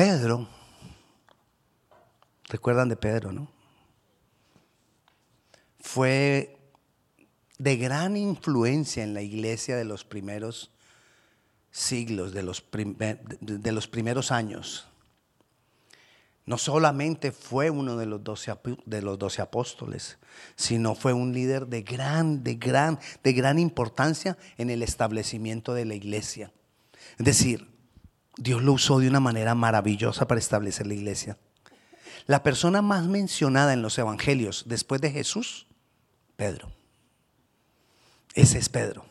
Pedro, recuerdan de Pedro, ¿no? Fue de gran influencia en la iglesia de los primeros siglos, de los, primeros años. No solamente fue uno de los, doce, de los doce apóstoles, sino fue un líder de gran, de gran, de gran importancia en el establecimiento de la iglesia. Es decir, Dios lo usó de una manera maravillosa para establecer la iglesia. La persona más mencionada en los evangelios después de Jesús, Pedro. Ese es Pedro.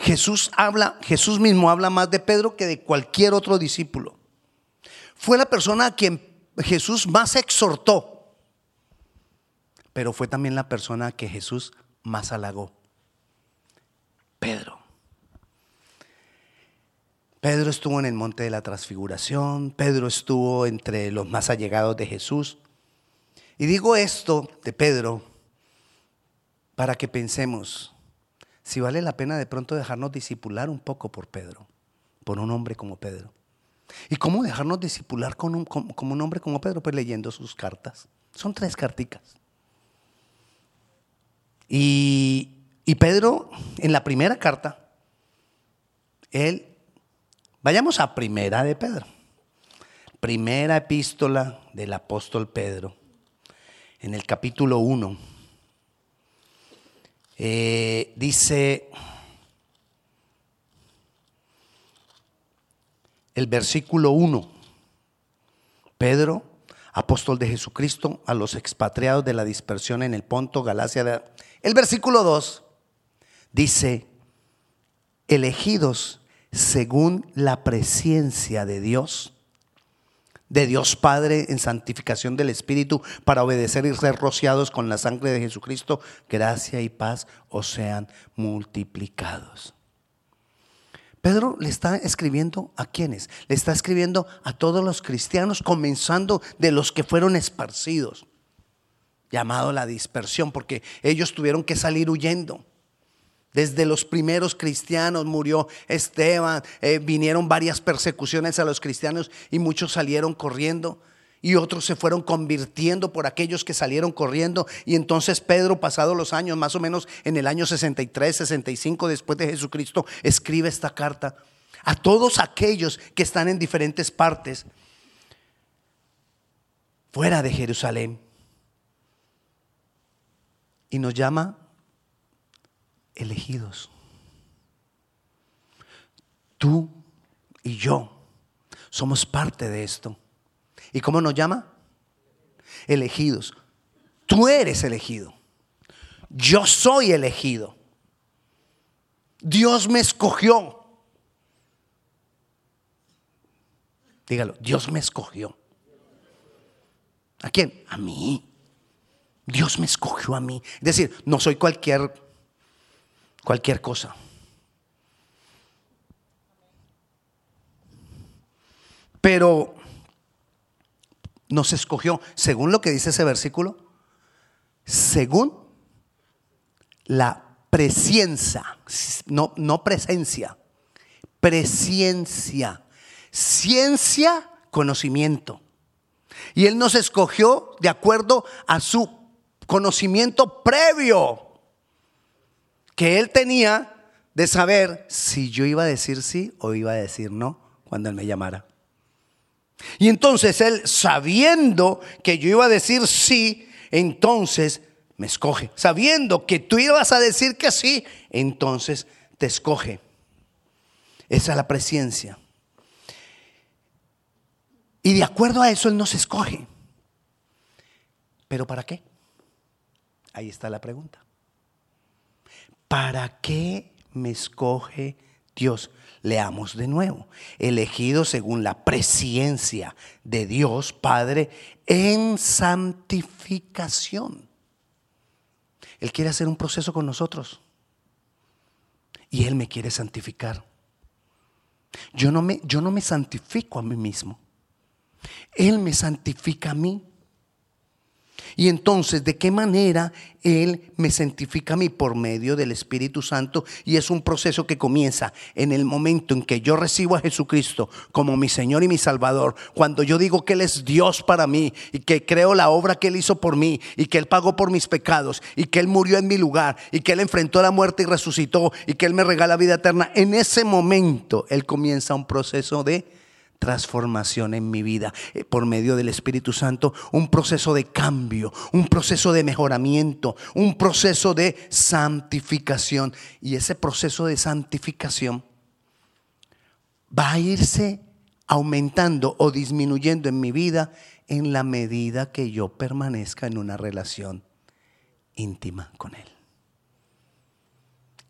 Jesús habla, Jesús mismo habla más de Pedro que de cualquier otro discípulo. Fue la persona a quien Jesús más exhortó, pero fue también la persona que Jesús más halagó. Pedro. Pedro estuvo en el monte de la transfiguración, Pedro estuvo entre los más allegados de Jesús. Y digo esto de Pedro para que pensemos si vale la pena de pronto dejarnos disipular un poco por Pedro, por un hombre como Pedro. ¿Y cómo dejarnos disipular con un, como, un hombre como Pedro? Pues leyendo sus cartas. Son tres carticas. Y, y Pedro, en la primera carta, él, vayamos a primera de Pedro. Primera epístola del apóstol Pedro, en el capítulo 1. Eh, dice el versículo 1. Pedro, apóstol de Jesucristo, a los expatriados de la dispersión en el Ponto, Galacia. El versículo 2 dice, elegidos según la presencia de Dios, de Dios Padre en santificación del Espíritu, para obedecer y ser rociados con la sangre de Jesucristo, gracia y paz os sean multiplicados. Pedro le está escribiendo a quienes? Le está escribiendo a todos los cristianos, comenzando de los que fueron esparcidos, llamado la dispersión, porque ellos tuvieron que salir huyendo. Desde los primeros cristianos murió Esteban, eh, vinieron varias persecuciones a los cristianos y muchos salieron corriendo y otros se fueron convirtiendo por aquellos que salieron corriendo. Y entonces Pedro, pasado los años, más o menos en el año 63, 65 después de Jesucristo, escribe esta carta a todos aquellos que están en diferentes partes fuera de Jerusalén. Y nos llama elegidos. Tú y yo somos parte de esto. ¿Y cómo nos llama? Elegidos. Tú eres elegido. Yo soy elegido. Dios me escogió. Dígalo, Dios me escogió. ¿A quién? A mí. Dios me escogió a mí. Es decir, no soy cualquier cualquier cosa. Pero nos escogió, según lo que dice ese versículo, según la presencia, no, no presencia, presencia, ciencia, conocimiento. Y Él nos escogió de acuerdo a su conocimiento previo que Él tenía de saber si yo iba a decir sí o iba a decir no cuando Él me llamara. Y entonces él, sabiendo que yo iba a decir sí, entonces me escoge. Sabiendo que tú ibas a decir que sí, entonces te escoge. Esa es la presencia. Y de acuerdo a eso Él nos escoge. ¿Pero para qué? Ahí está la pregunta. ¿Para qué me escoge Dios? Leamos de nuevo. Elegido según la presencia de Dios Padre en santificación. Él quiere hacer un proceso con nosotros. Y Él me quiere santificar. Yo no me, yo no me santifico a mí mismo. Él me santifica a mí. Y entonces, ¿de qué manera Él me santifica a mí? Por medio del Espíritu Santo. Y es un proceso que comienza en el momento en que yo recibo a Jesucristo como mi Señor y mi Salvador. Cuando yo digo que Él es Dios para mí y que creo la obra que Él hizo por mí y que Él pagó por mis pecados y que Él murió en mi lugar y que Él enfrentó la muerte y resucitó y que Él me regala vida eterna. En ese momento Él comienza un proceso de transformación en mi vida eh, por medio del Espíritu Santo, un proceso de cambio, un proceso de mejoramiento, un proceso de santificación. Y ese proceso de santificación va a irse aumentando o disminuyendo en mi vida en la medida que yo permanezca en una relación íntima con Él.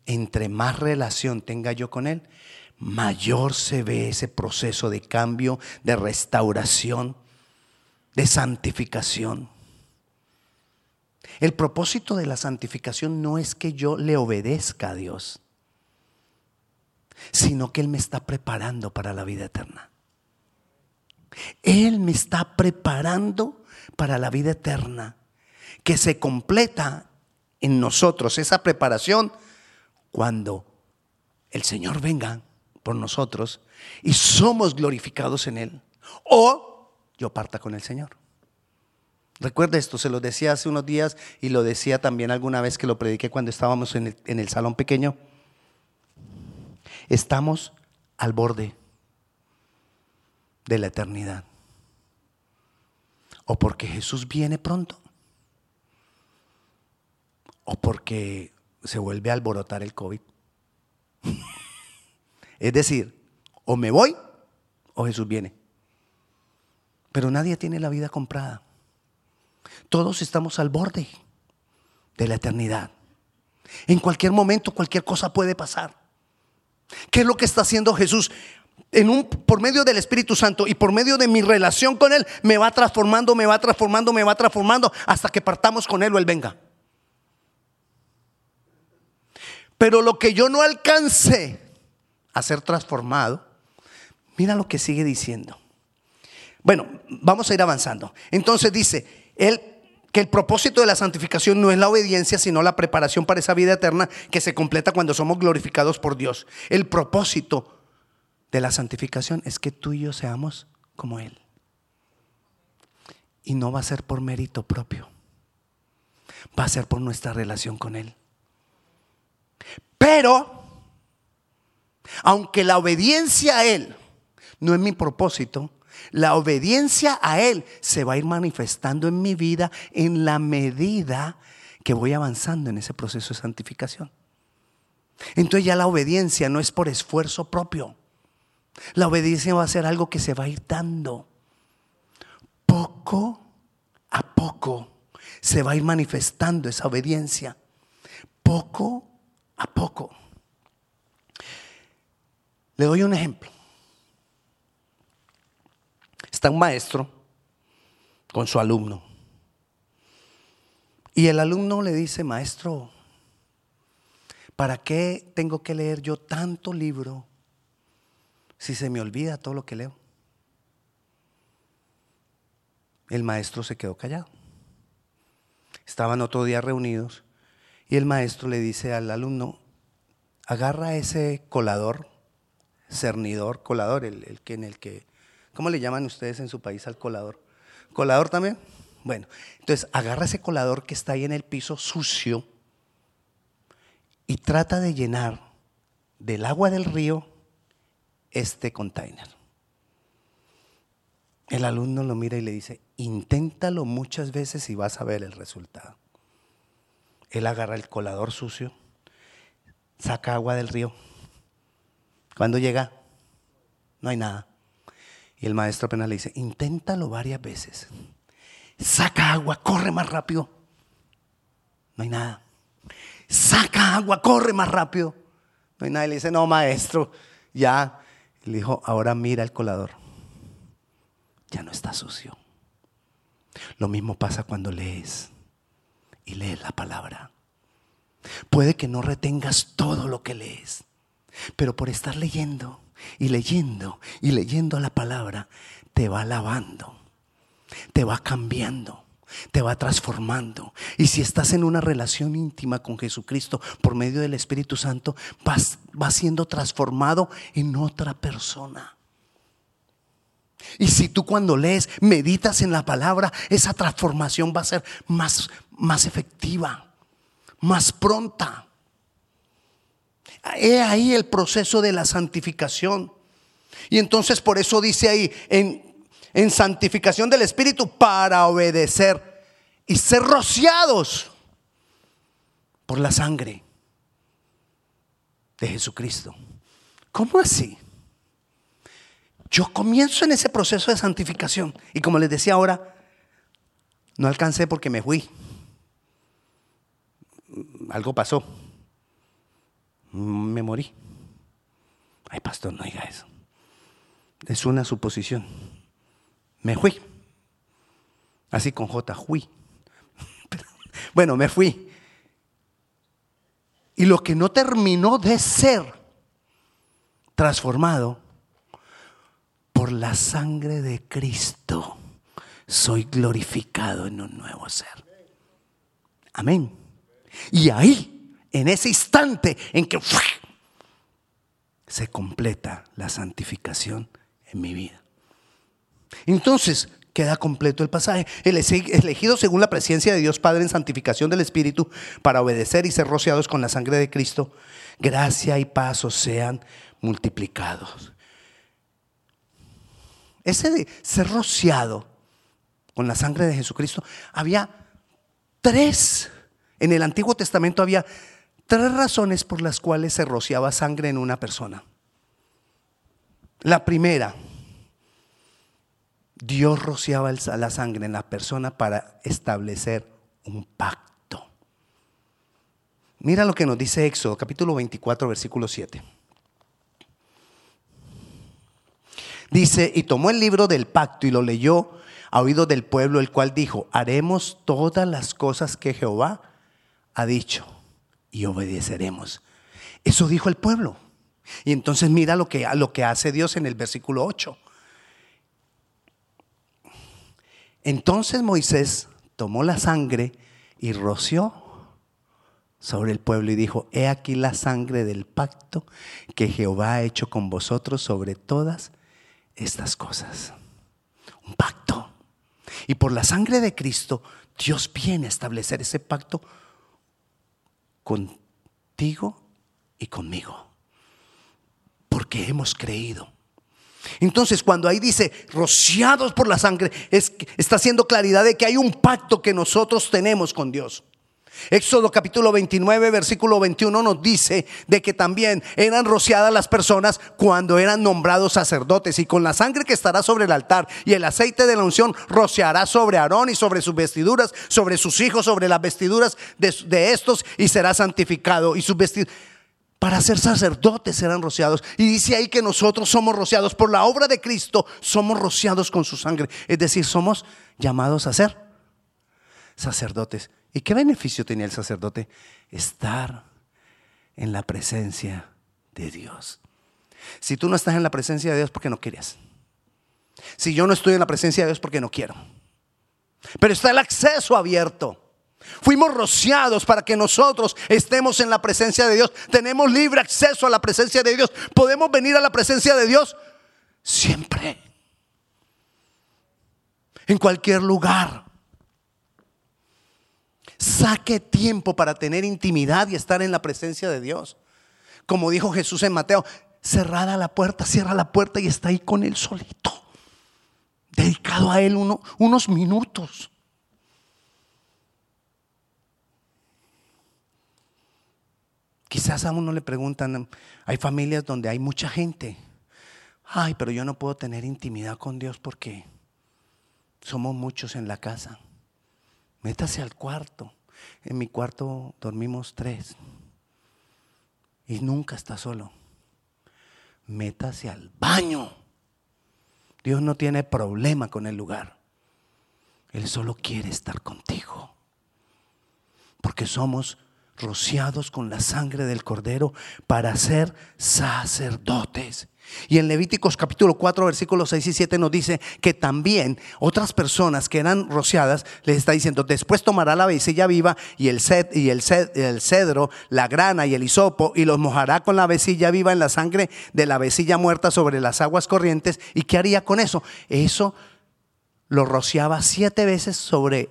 Entre más relación tenga yo con Él, mayor se ve ese proceso de cambio, de restauración, de santificación. El propósito de la santificación no es que yo le obedezca a Dios, sino que Él me está preparando para la vida eterna. Él me está preparando para la vida eterna, que se completa en nosotros esa preparación cuando el Señor venga por nosotros y somos glorificados en Él. O yo parta con el Señor. Recuerda esto, se lo decía hace unos días y lo decía también alguna vez que lo prediqué cuando estábamos en el, en el salón pequeño. Estamos al borde de la eternidad. O porque Jesús viene pronto. O porque se vuelve a alborotar el COVID. Es decir, o me voy o Jesús viene. Pero nadie tiene la vida comprada. Todos estamos al borde de la eternidad. En cualquier momento cualquier cosa puede pasar. ¿Qué es lo que está haciendo Jesús? En un, por medio del Espíritu Santo y por medio de mi relación con Él, me va transformando, me va transformando, me va transformando hasta que partamos con Él o Él venga. Pero lo que yo no alcance a ser transformado, mira lo que sigue diciendo. Bueno, vamos a ir avanzando. Entonces dice, él que el propósito de la santificación no es la obediencia, sino la preparación para esa vida eterna que se completa cuando somos glorificados por Dios. El propósito de la santificación es que tú y yo seamos como Él. Y no va a ser por mérito propio, va a ser por nuestra relación con Él. Pero aunque la obediencia a Él no es mi propósito, la obediencia a Él se va a ir manifestando en mi vida en la medida que voy avanzando en ese proceso de santificación. Entonces ya la obediencia no es por esfuerzo propio. La obediencia va a ser algo que se va a ir dando. Poco a poco se va a ir manifestando esa obediencia. Poco a poco. Le doy un ejemplo. Está un maestro con su alumno. Y el alumno le dice, maestro, ¿para qué tengo que leer yo tanto libro si se me olvida todo lo que leo? El maestro se quedó callado. Estaban otro día reunidos y el maestro le dice al alumno, agarra ese colador cernidor, colador, el, que en el que, ¿cómo le llaman ustedes en su país al colador? ¿Colador también? Bueno, entonces agarra ese colador que está ahí en el piso sucio y trata de llenar del agua del río este container. El alumno lo mira y le dice, inténtalo muchas veces y vas a ver el resultado. Él agarra el colador sucio, saca agua del río cuando llega, no hay nada. Y el maestro apenas le dice, inténtalo varias veces. Saca agua, corre más rápido. No hay nada. Saca agua, corre más rápido. No hay nada. Y le dice, no, maestro, ya. le dijo, ahora mira el colador. Ya no está sucio. Lo mismo pasa cuando lees y lees la palabra. Puede que no retengas todo lo que lees, pero por estar leyendo y leyendo y leyendo la palabra, te va lavando, te va cambiando, te va transformando. Y si estás en una relación íntima con Jesucristo por medio del Espíritu Santo, vas, vas siendo transformado en otra persona. Y si tú cuando lees, meditas en la palabra, esa transformación va a ser más, más efectiva, más pronta. He ahí el proceso de la santificación. Y entonces por eso dice ahí, en, en santificación del Espíritu, para obedecer y ser rociados por la sangre de Jesucristo. ¿Cómo así? Yo comienzo en ese proceso de santificación. Y como les decía ahora, no alcancé porque me fui. Algo pasó. Me morí. Ay, pastor, no diga eso. Es una suposición. Me fui. Así con J, fui. bueno, me fui. Y lo que no terminó de ser transformado por la sangre de Cristo soy glorificado en un nuevo ser. Amén. Y ahí, en ese instante en que se completa la santificación en mi vida. Entonces, queda completo el pasaje. El elegido según la presencia de Dios Padre en santificación del Espíritu para obedecer y ser rociados con la sangre de Cristo, gracia y paz sean multiplicados. Ese de ser rociado con la sangre de Jesucristo, había tres, en el Antiguo Testamento había tres razones por las cuales se rociaba sangre en una persona. La primera, Dios rociaba la sangre en la persona para establecer un pacto. Mira lo que nos dice Éxodo capítulo 24, versículo 7. Dice, y tomó el libro del pacto y lo leyó a oído del pueblo, el cual dijo, haremos todas las cosas que Jehová ha dicho y obedeceremos. Eso dijo el pueblo. Y entonces mira lo que, lo que hace Dios en el versículo 8. Entonces Moisés tomó la sangre y roció sobre el pueblo y dijo, he aquí la sangre del pacto que Jehová ha hecho con vosotros sobre todas estas cosas. Un pacto. Y por la sangre de Cristo, Dios viene a establecer ese pacto contigo y conmigo. Porque hemos creído. Entonces, cuando ahí dice rociados por la sangre, es, está haciendo claridad de que hay un pacto que nosotros tenemos con Dios. Éxodo capítulo 29, versículo 21 nos dice de que también eran rociadas las personas cuando eran nombrados sacerdotes y con la sangre que estará sobre el altar y el aceite de la unción rociará sobre Aarón y sobre sus vestiduras, sobre sus hijos, sobre las vestiduras de, estos y será santificado y sus vestiduras para ser sacerdotes serán rociados. Y dice ahí que nosotros somos rociados por la obra de Cristo, somos rociados con su sangre. Es decir, somos llamados a ser sacerdotes. ¿Y qué beneficio tenía el sacerdote? Estar en la presencia de Dios. Si tú no estás en la presencia de Dios, porque no querías. Si yo no estoy en la presencia de Dios, porque no quiero. Pero está el acceso abierto. Fuimos rociados para que nosotros estemos en la presencia de Dios. Tenemos libre acceso a la presencia de Dios. Podemos venir a la presencia de Dios siempre. En cualquier lugar. Saque tiempo para tener intimidad y estar en la presencia de Dios. Como dijo Jesús en Mateo, cerrada la puerta, cierra la puerta y está ahí con él solito. Dedicado a él unos minutos. Quizás a uno le preguntan, hay familias donde hay mucha gente. Ay, pero yo no puedo tener intimidad con Dios porque somos muchos en la casa. Métase al cuarto. En mi cuarto dormimos tres. Y nunca está solo. Métase al baño. Dios no tiene problema con el lugar. Él solo quiere estar contigo. Porque somos rociados con la sangre del cordero para ser sacerdotes. Y en Levíticos capítulo 4, versículos 6 y 7 nos dice que también otras personas que eran rociadas les está diciendo, después tomará la vecilla viva y el, y el, el cedro, la grana y el hisopo y los mojará con la vecilla viva en la sangre de la vecilla muerta sobre las aguas corrientes. ¿Y qué haría con eso? Eso lo rociaba siete veces sobre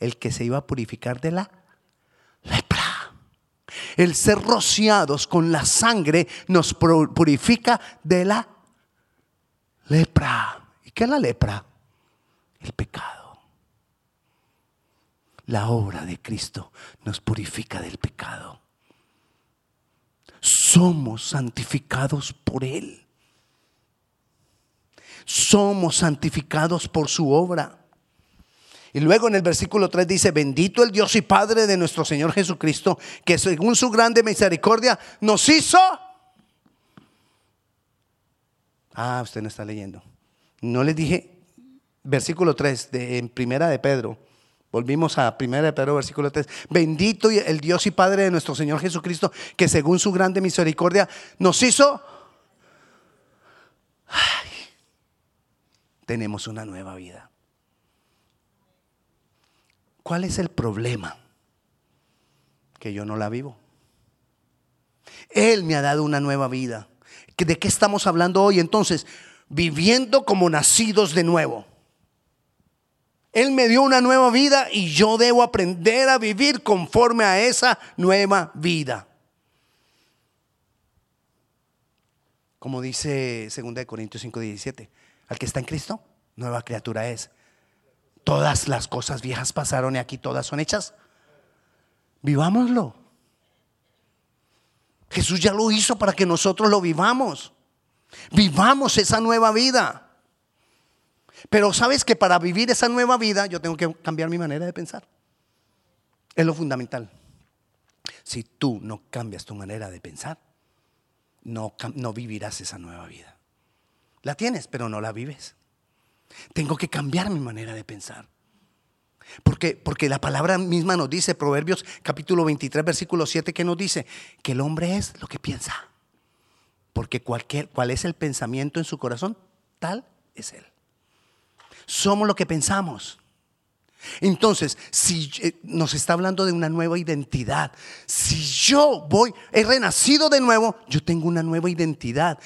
el que se iba a purificar de la lepra. El ser rociados con la sangre nos purifica de la lepra. ¿Y qué es la lepra? El pecado. La obra de Cristo nos purifica del pecado. Somos santificados por Él. Somos santificados por su obra. Y luego en el versículo 3 dice, bendito el Dios y Padre de nuestro Señor Jesucristo, que según su grande misericordia nos hizo... Ah, usted no está leyendo. No les dije, versículo 3 de, en primera de Pedro. Volvimos a primera de Pedro, versículo 3. Bendito el Dios y Padre de nuestro Señor Jesucristo, que según su grande misericordia nos hizo... tenemos una nueva vida. ¿Cuál es el problema? Que yo no la vivo. Él me ha dado una nueva vida. ¿De qué estamos hablando hoy? Entonces, viviendo como nacidos de nuevo. Él me dio una nueva vida y yo debo aprender a vivir conforme a esa nueva vida. Como dice 2 Corintios 5, 17, al que está en Cristo, nueva criatura es. Todas las cosas viejas pasaron y aquí todas son hechas. Vivámoslo. Jesús ya lo hizo para que nosotros lo vivamos. Vivamos esa nueva vida. Pero sabes que para vivir esa nueva vida yo tengo que cambiar mi manera de pensar. Es lo fundamental. Si tú no cambias tu manera de pensar, no, no vivirás esa nueva vida. La tienes, pero no la vives. Tengo que cambiar mi manera de pensar. Porque, porque la palabra misma nos dice, Proverbios capítulo 23, versículo 7, que nos dice que el hombre es lo que piensa. Porque cualquier, cuál es el pensamiento en su corazón, tal es él. Somos lo que pensamos. Entonces, si eh, nos está hablando de una nueva identidad, si yo voy, he renacido de nuevo, yo tengo una nueva identidad.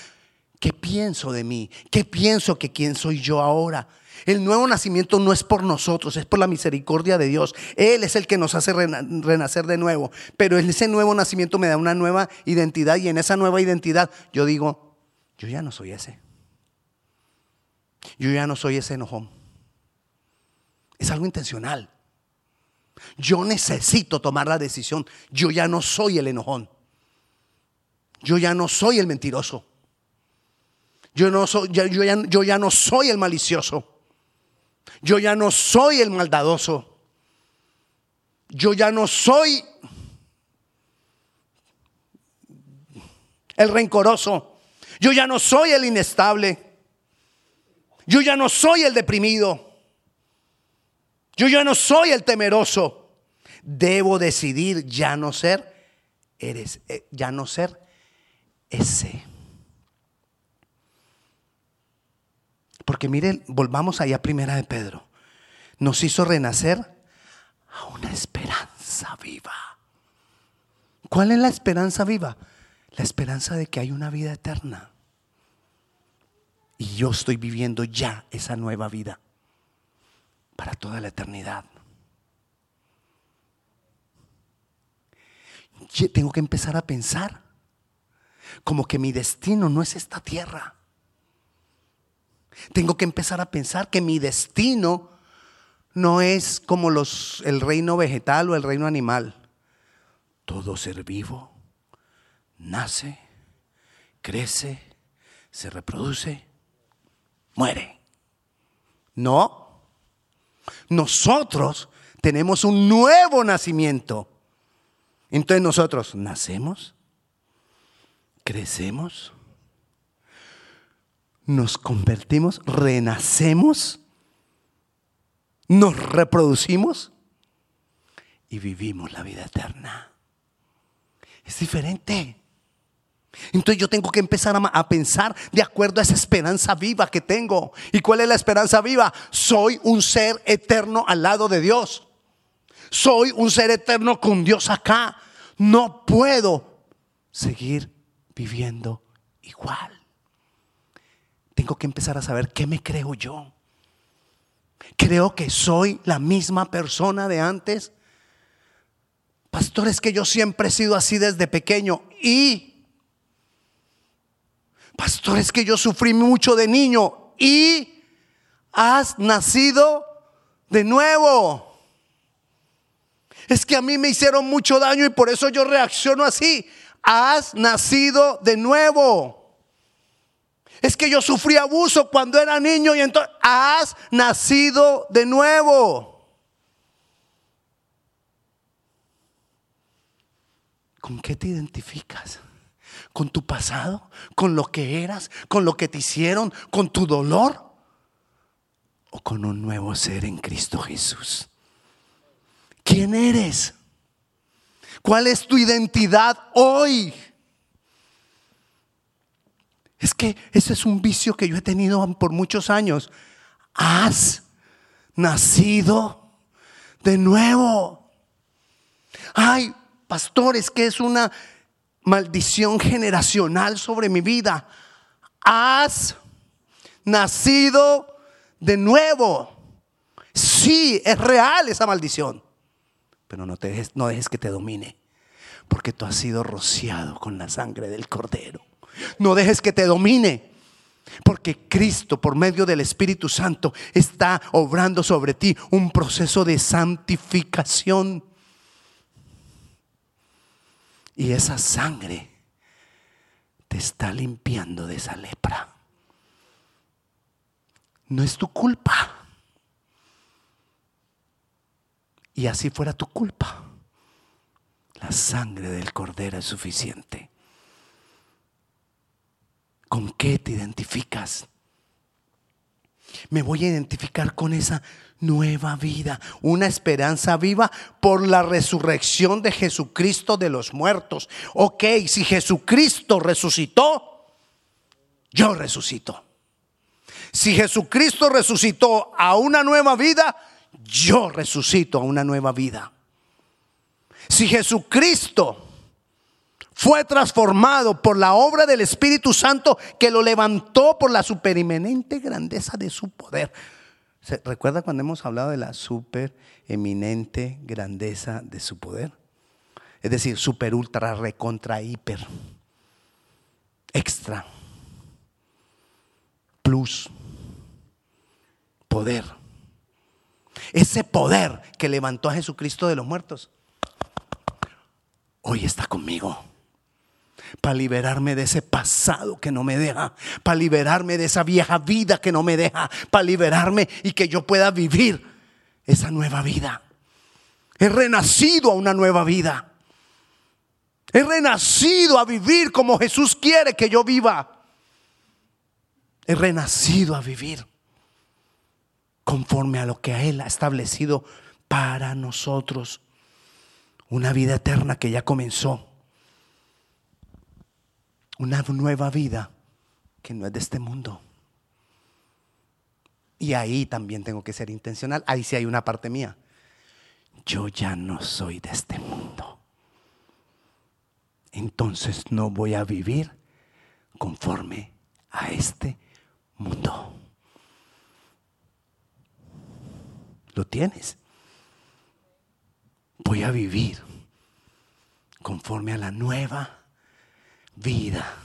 ¿Qué pienso de mí? ¿Qué pienso que quién soy yo ahora? El nuevo nacimiento no es por nosotros, es por la misericordia de Dios. Él es el que nos hace renacer de nuevo. Pero ese nuevo nacimiento me da una nueva identidad y en esa nueva identidad yo digo, yo ya no soy ese. Yo ya no soy ese enojón. Es algo intencional. Yo necesito tomar la decisión. Yo ya no soy el enojón. Yo ya no soy el mentiroso. Yo, no ya, ya no soy el malicioso. Yo ya no soy el maldadoso. Yo ya no soy el rencoroso. Yo ya no soy el inestable. Yo ya no soy el deprimido. Yo ya no soy el temeroso. Debo decidir ya no ser eres eh, ya no ser ese. Porque miren, volvamos allá primera de Pedro. Nos hizo renacer a una esperanza viva. ¿Cuál es la esperanza viva? La esperanza de que hay una vida eterna. Y yo estoy viviendo ya esa nueva vida para toda la eternidad. Tengo que empezar a pensar como que mi destino no es esta tierra. Tengo que empezar a pensar que mi destino no es como los, el reino vegetal o el reino animal. Todo ser vivo nace, crece, se reproduce, muere. No. Nosotros tenemos un nuevo nacimiento. Entonces nosotros nacemos, crecemos, nos convertimos, renacemos, nos reproducimos y vivimos la vida eterna. Es diferente. Entonces yo tengo que empezar a, pensar de acuerdo a esa esperanza viva que tengo. ¿Y cuál es la esperanza viva? Soy un ser eterno al lado de Dios. Soy un ser eterno con Dios acá. No puedo seguir viviendo igual. Tengo que empezar a saber qué me creo yo. Creo que soy la misma persona de antes. Pastor, es que yo siempre he sido así desde pequeño. Y, pastor, es que yo sufrí mucho de niño. Y has nacido de nuevo. Es que a mí me hicieron mucho daño y por eso yo reacciono así. Has nacido de nuevo. Es que yo sufrí abuso cuando era niño y entonces has nacido de nuevo. ¿Con qué te identificas? ¿Con tu pasado? ¿Con lo que eras? ¿Con lo que te hicieron? ¿Con tu dolor? ¿O con un nuevo ser en Cristo Jesús? ¿Quién eres? ¿Cuál es tu identidad hoy? Es que ese es un vicio que yo he tenido por muchos años. Has nacido de nuevo. Ay, pastor, es que es una maldición generacional sobre mi vida. Has nacido de nuevo. Sí, es real esa maldición. Pero no, te dejes, no dejes que te domine. Porque tú has sido rociado con la sangre del cordero. No dejes que te domine. Porque Cristo, por medio del Espíritu Santo, está obrando sobre ti un proceso de santificación. Y esa sangre te está limpiando de esa lepra. No es tu culpa. Y así fuera tu culpa. La sangre del cordero es suficiente. ¿Con qué te identificas? Me voy a identificar con esa nueva vida, una esperanza viva por la resurrección de Jesucristo de los muertos. Ok, si Jesucristo resucitó, yo resucito. Si Jesucristo resucitó a una nueva vida, yo resucito a una nueva vida. Si Jesucristo fue transformado por la obra del Espíritu Santo que lo levantó por la supereminente grandeza de su poder. ¿Se recuerda cuando hemos hablado de la supereminente grandeza de su poder? Es decir, super, ultra, recontra, hiper, extra, plus, poder. Ese poder que levantó a Jesucristo de los muertos, hoy está conmigo para liberarme de ese pasado que no me deja, para liberarme de esa vieja vida que no me deja, para liberarme y que yo pueda vivir esa nueva vida. He renacido a una nueva vida. He renacido a vivir como Jesús quiere que yo viva. He renacido a vivir conforme a lo que Él ha establecido para nosotros. Una vida eterna que ya comenzó una nueva vida que no es de este mundo. Y ahí también tengo que ser intencional. Ahí sí hay una parte mía. Yo ya no soy de este mundo. Entonces no voy a vivir conforme a este mundo. ¿Lo tienes? Voy a vivir conforme a la nueva vida.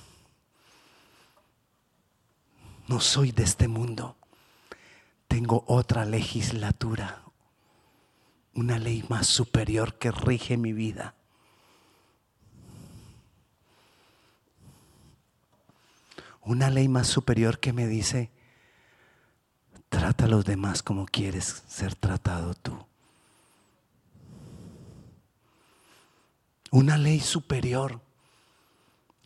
No soy de este mundo. Tengo otra legislatura, una ley más superior que rige mi vida. Una ley más superior que me dice, trata a los demás como quieres ser tratado tú. Una ley superior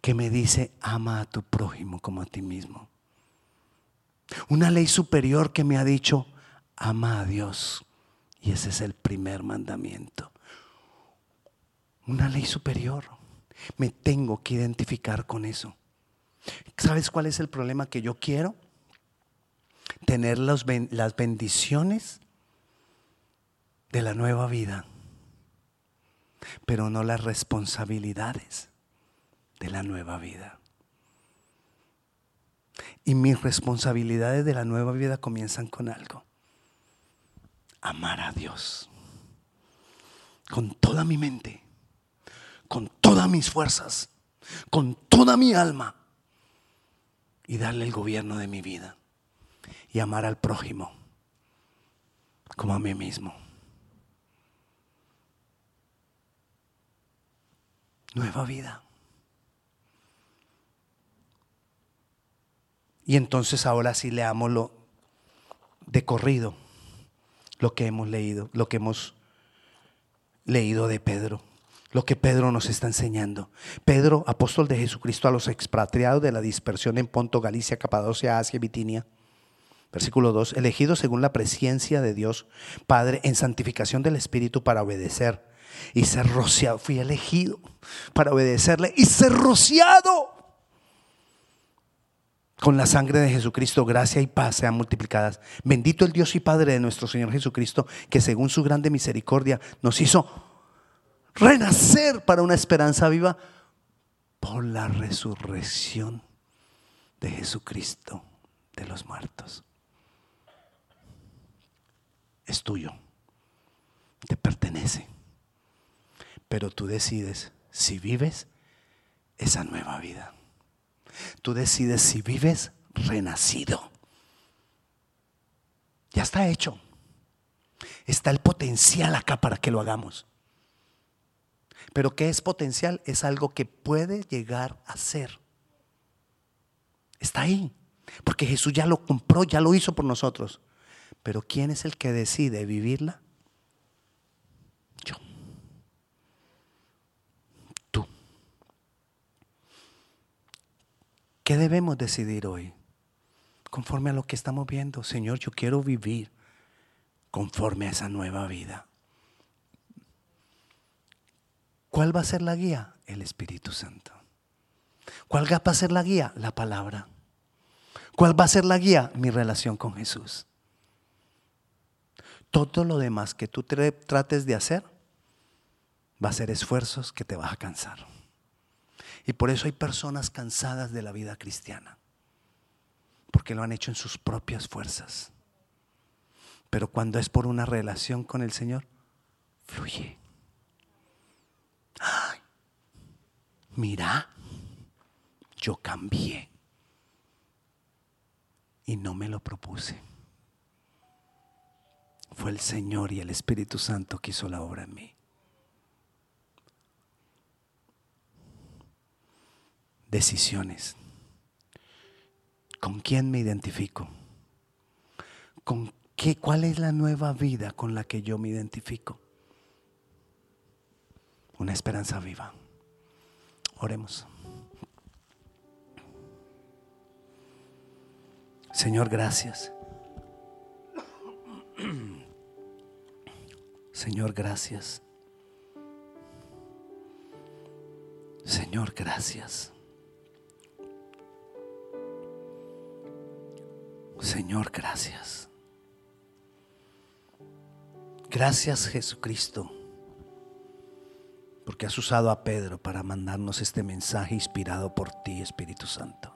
que me dice, ama a tu prójimo como a ti mismo. Una ley superior que me ha dicho, ama a Dios. Y ese es el primer mandamiento. Una ley superior. Me tengo que identificar con eso. ¿Sabes cuál es el problema que yo quiero? Tener las bendiciones de la nueva vida, pero no las responsabilidades de la nueva vida. Y mis responsabilidades de la nueva vida comienzan con algo. Amar a Dios. Con toda mi mente. Con todas mis fuerzas. Con toda mi alma. Y darle el gobierno de mi vida. Y amar al prójimo como a mí mismo. Nueva vida. Y entonces ahora sí leámoslo de corrido, lo que hemos leído, lo que hemos leído de Pedro, lo que Pedro nos está enseñando. Pedro, apóstol de Jesucristo a los expatriados de la dispersión en Ponto, Galicia, Capadocia, Asia y Bitinia. Versículo 2, elegido según la presencia de Dios Padre en santificación del Espíritu para obedecer y ser rociado. Fui elegido para obedecerle y ser rociado con la sangre de Jesucristo, gracia y paz sean multiplicadas. Bendito el Dios y Padre de nuestro Señor Jesucristo, que según su grande misericordia nos hizo renacer para una esperanza viva por la resurrección de Jesucristo de los muertos. Es tuyo, te pertenece, pero tú decides si vives esa nueva vida. Tú decides si vives renacido. Ya está hecho. Está el potencial acá para que lo hagamos. Pero ¿qué es potencial? Es algo que puede llegar a ser. Está ahí. Porque Jesús ya lo compró, ya lo hizo por nosotros. Pero ¿quién es el que decide vivirla? ¿Qué debemos decidir hoy? Conforme a lo que estamos viendo, Señor, yo quiero vivir conforme a esa nueva vida. ¿Cuál va a ser la guía? El Espíritu Santo. ¿Cuál va a ser la guía? La palabra. ¿Cuál va a ser la guía? Mi relación con Jesús. Todo lo demás que tú trates de hacer va a ser esfuerzos que te vas a cansar. Y por eso hay personas cansadas de la vida cristiana, porque lo han hecho en sus propias fuerzas. Pero cuando es por una relación con el Señor, fluye. Ay, mira, yo cambié y no me lo propuse. Fue el Señor y el Espíritu Santo que hizo la obra en mí. Decisiones. ¿Con quién me identifico? ¿Con qué, ¿Cuál es la nueva vida con la que yo me identifico? Una esperanza viva. Oremos. Señor, gracias. Señor, gracias. Señor, gracias. Señor, gracias. Gracias Jesucristo, porque has usado a Pedro para mandarnos este mensaje inspirado por ti, Espíritu Santo.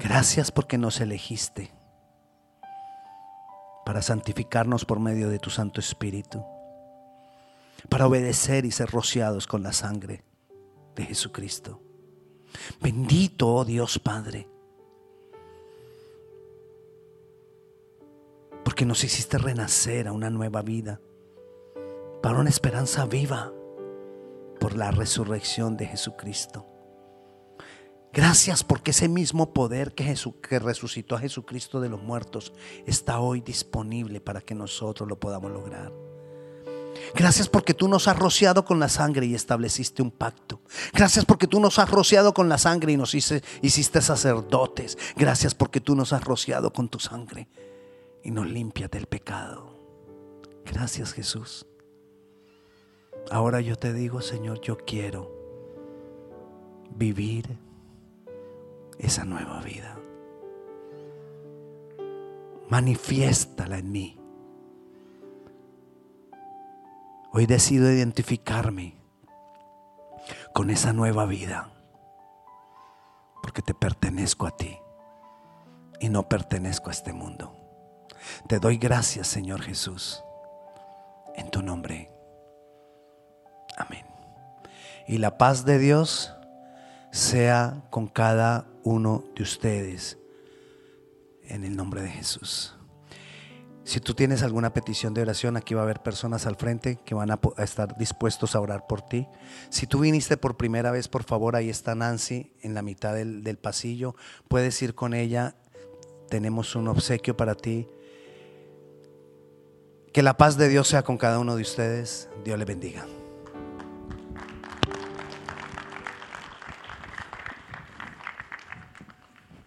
Gracias porque nos elegiste para santificarnos por medio de tu Santo Espíritu, para obedecer y ser rociados con la sangre de Jesucristo. Bendito, oh Dios Padre. Porque nos hiciste renacer a una nueva vida, para una esperanza viva por la resurrección de Jesucristo. Gracias porque ese mismo poder que, que resucitó a Jesucristo de los muertos está hoy disponible para que nosotros lo podamos lograr. Gracias porque tú nos has rociado con la sangre y estableciste un pacto. Gracias porque tú nos has rociado con la sangre y nos hiciste sacerdotes. Gracias porque tú nos has rociado con tu sangre y nos limpias del pecado. Gracias Jesús. Ahora yo te digo, Señor, yo quiero vivir esa nueva vida. Manifiéstala en mí. Hoy decido identificarme con esa nueva vida, porque te pertenezco a ti y no pertenezco a este mundo. Te doy gracias, Señor Jesús, en tu nombre. Amén. Y la paz de Dios sea con cada uno de ustedes, en el nombre de Jesús. Si tú tienes alguna petición de oración, aquí va a haber personas al frente que van a, estar dispuestos a orar por ti. Si tú viniste por primera vez, por favor, ahí está Nancy en la mitad del, pasillo. Puedes ir con ella. Tenemos un obsequio para ti. Que la paz de Dios sea con cada uno de ustedes. Dios le bendiga.